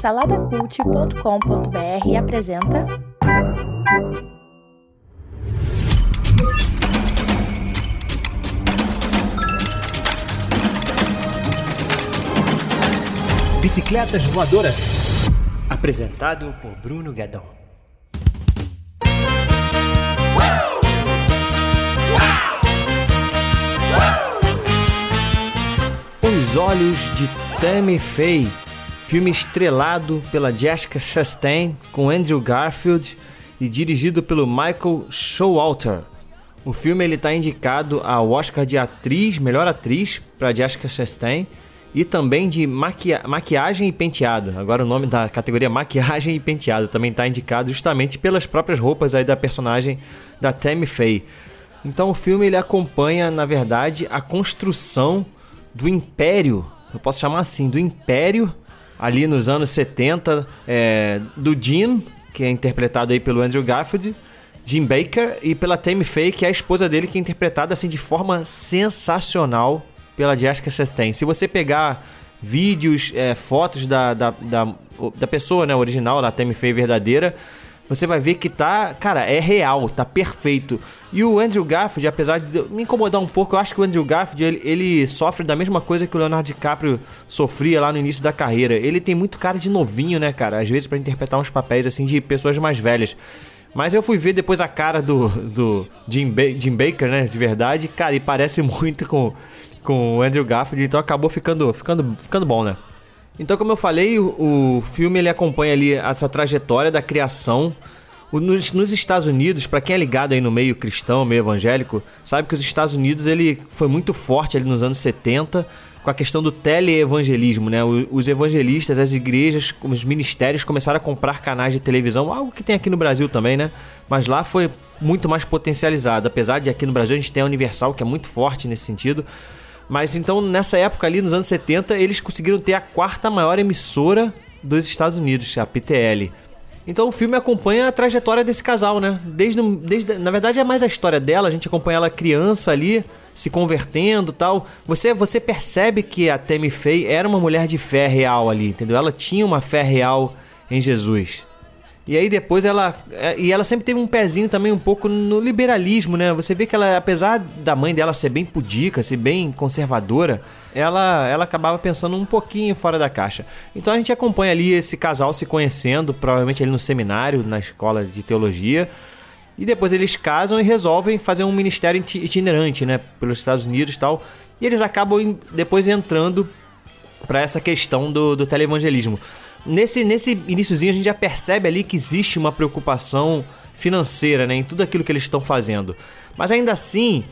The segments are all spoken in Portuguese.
Saladacult.com.br apresenta. Bicicletas Voadoras. Apresentado por Bruno Guedon. Os Olhos de Tammy Faye, filme estrelado pela Jessica Chastain com Andrew Garfield e dirigido pelo Michael Showalter. O filme ele está indicado ao Oscar de atriz, melhor atriz para Jessica Chastain e também de maquia maquiagem e penteado. Agora o nome da categoria maquiagem e penteado também está indicado justamente pelas próprias roupas aí da personagem da Tammy Faye. Então o filme ele acompanha, na verdade, a construção do império, eu posso chamar assim, do império ali nos anos 70 é, do Jim, que é interpretado aí pelo Andrew Garfield, Jim Baker e pela Tammy Faye, que é a esposa dele, que é interpretada assim de forma sensacional pela Jessica Chastain. Se você pegar vídeos, é, fotos da, da, da, da, pessoa né, original, da Tammy Faye verdadeira, você vai ver que tá, cara, é real, tá perfeito. E o Andrew Garfield, apesar de me incomodar um pouco, eu acho que o Andrew Garfield ele, ele, sofre da mesma coisa que o Leonardo DiCaprio sofria lá no início da carreira. Ele tem muito cara de novinho, né, cara? Às vezes para interpretar uns papéis assim de pessoas mais velhas. Mas eu fui ver depois a cara do, do Jim, ba Jim Baker, né, de verdade, cara, e parece muito com com o Andrew Garfield, então acabou ficando, ficando, ficando bom, né? Então, como eu falei, o, o filme ele acompanha ali essa trajetória da criação. O, nos, nos, Estados Unidos, para quem é ligado aí no meio cristão, meio evangélico, sabe que os Estados Unidos ele foi muito forte ali nos anos 70 com a questão do teleevangelismo, né? Os evangelistas, as igrejas, os ministérios começaram a comprar canais de televisão, algo que tem aqui no Brasil também, né? Mas lá foi muito mais potencializado, apesar de aqui no Brasil a gente tem a Universal, que é muito forte nesse sentido. Mas então, nessa época ali, nos anos 70, eles conseguiram ter a quarta maior emissora dos Estados Unidos, a PTL. Então o filme acompanha a trajetória desse casal, né? Desde, desde, na verdade é mais a história dela, a gente acompanha ela criança ali, se convertendo tal. Você, você percebe que a Tammy Faye era uma mulher de fé real ali, entendeu? Ela tinha uma fé real em Jesus. E aí depois ela. É, e ela sempre teve um pezinho também um pouco no liberalismo, né? Você vê que ela, apesar da mãe dela ser bem pudica, ser bem conservadora, ela, ela acabava pensando um pouquinho fora da caixa. Então a gente acompanha ali esse casal se conhecendo, provavelmente ali no seminário, na escola de teologia. E depois eles casam e resolvem fazer um ministério itinerante, né? Pelos Estados Unidos e tal. E eles acabam depois entrando para essa questão do, do televangelismo. Nesse, nesse iníciozinho a gente já percebe ali que existe uma preocupação financeira né, em tudo aquilo que eles estão fazendo. Mas ainda assim,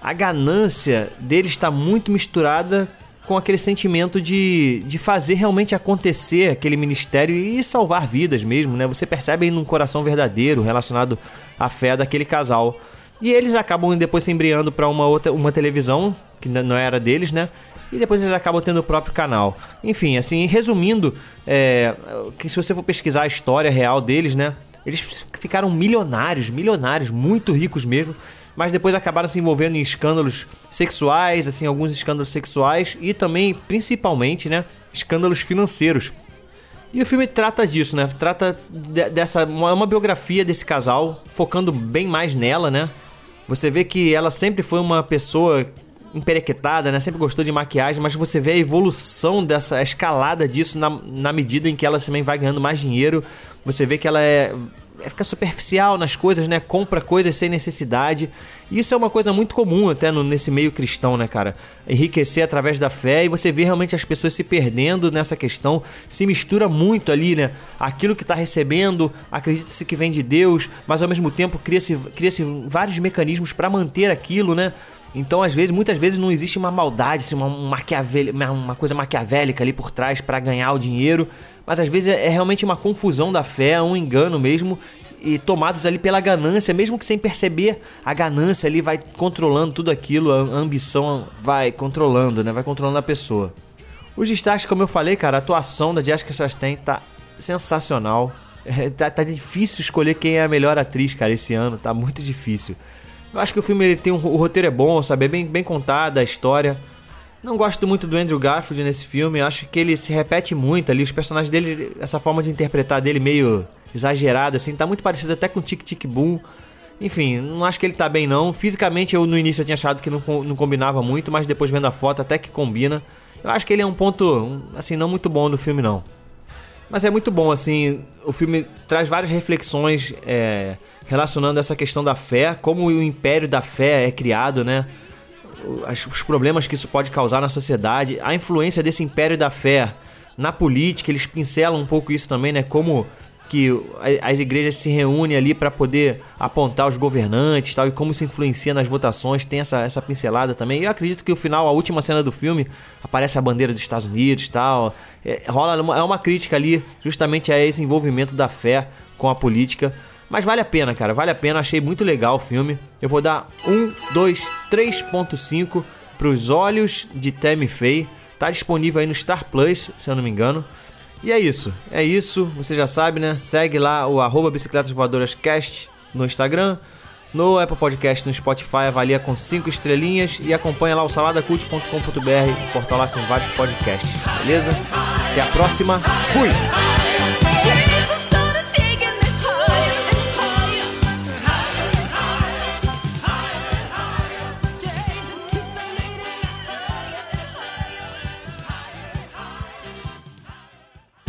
a ganância deles está muito misturada com aquele sentimento de, de fazer realmente acontecer aquele ministério e salvar vidas mesmo, né? Você percebe aí num coração verdadeiro relacionado à fé daquele casal. E eles acabam depois se embriando para uma outra uma televisão que não era deles, né? e depois eles acabam tendo o próprio canal. Enfim, assim, resumindo, é, que se você for pesquisar a história real deles, né? Eles ficaram milionários, milionários, muito ricos mesmo, mas depois acabaram se envolvendo em escândalos sexuais, assim, alguns escândalos sexuais e também, principalmente, né, escândalos financeiros. E o filme trata disso, né? Trata de, dessa uma, uma biografia desse casal, focando bem mais nela, né? Você vê que ela sempre foi uma pessoa emperequetada, né? Sempre gostou de maquiagem, mas você vê a evolução dessa a escalada disso na, na medida em que ela também vai ganhando mais dinheiro. Você vê que ela é, é fica superficial nas coisas, né? Compra coisas sem necessidade. Isso é uma coisa muito comum até no, nesse meio cristão, né, cara? Enriquecer através da fé e você vê realmente as pessoas se perdendo nessa questão. Se mistura muito ali, né? Aquilo que está recebendo, acredita-se que vem de Deus, mas ao mesmo tempo cria-se cria vários mecanismos para manter aquilo, né? Então, às vezes, muitas vezes não existe uma maldade, assim, uma, uma, uma coisa maquiavélica ali por trás para ganhar o dinheiro, mas às vezes é, é realmente uma confusão da fé, um engano mesmo, e tomados ali pela ganância, mesmo que sem perceber, a ganância ali vai controlando tudo aquilo, a ambição vai controlando, né? Vai controlando a pessoa. Os destaques, como eu falei, cara, a atuação da Jessica Chastain tá sensacional. Tá, tá difícil escolher quem é a melhor atriz, cara, esse ano, tá muito difícil. Eu acho que o filme ele tem um, o roteiro é bom, sabe? É bem, bem contada a história. Não gosto muito do Andrew Garfield nesse filme, acho que ele se repete muito ali, os personagens dele, essa forma de interpretar dele meio exagerada, assim, tá muito parecido até com Tic Tic Boom. Enfim, não acho que ele tá bem não. Fisicamente eu no início eu tinha achado que não, não combinava muito, mas depois vendo a foto até que combina. Eu acho que ele é um ponto, assim, não muito bom do filme não. Mas é muito bom, assim, o filme traz várias reflexões é, relacionando essa questão da fé, como o império da fé é criado, né? os problemas que isso pode causar na sociedade, a influência desse império da fé na política, eles pincelam um pouco isso também, né? Como que as igrejas se reúnem ali para poder apontar os governantes tal, e como isso influencia nas votações, tem essa, essa pincelada também. Eu acredito que o final, a última cena do filme, aparece a bandeira dos Estados Unidos tal. É, rola uma, é uma crítica ali justamente a esse envolvimento da fé com a política. Mas vale a pena, cara, vale a pena. Achei muito legal o filme. Eu vou dar 1, 2, 3.5 para os olhos de Tammy Faye. Tá disponível aí no Star Plus, se eu não me engano. E é isso, é isso. Você já sabe, né? Segue lá o arroba Bicicletas Voadoras Cast no Instagram. No Apple Podcast, no Spotify, avalia com 5 estrelinhas e acompanha lá o saladacult.com.br, portal lá com vários podcasts, beleza? Até a próxima, fui!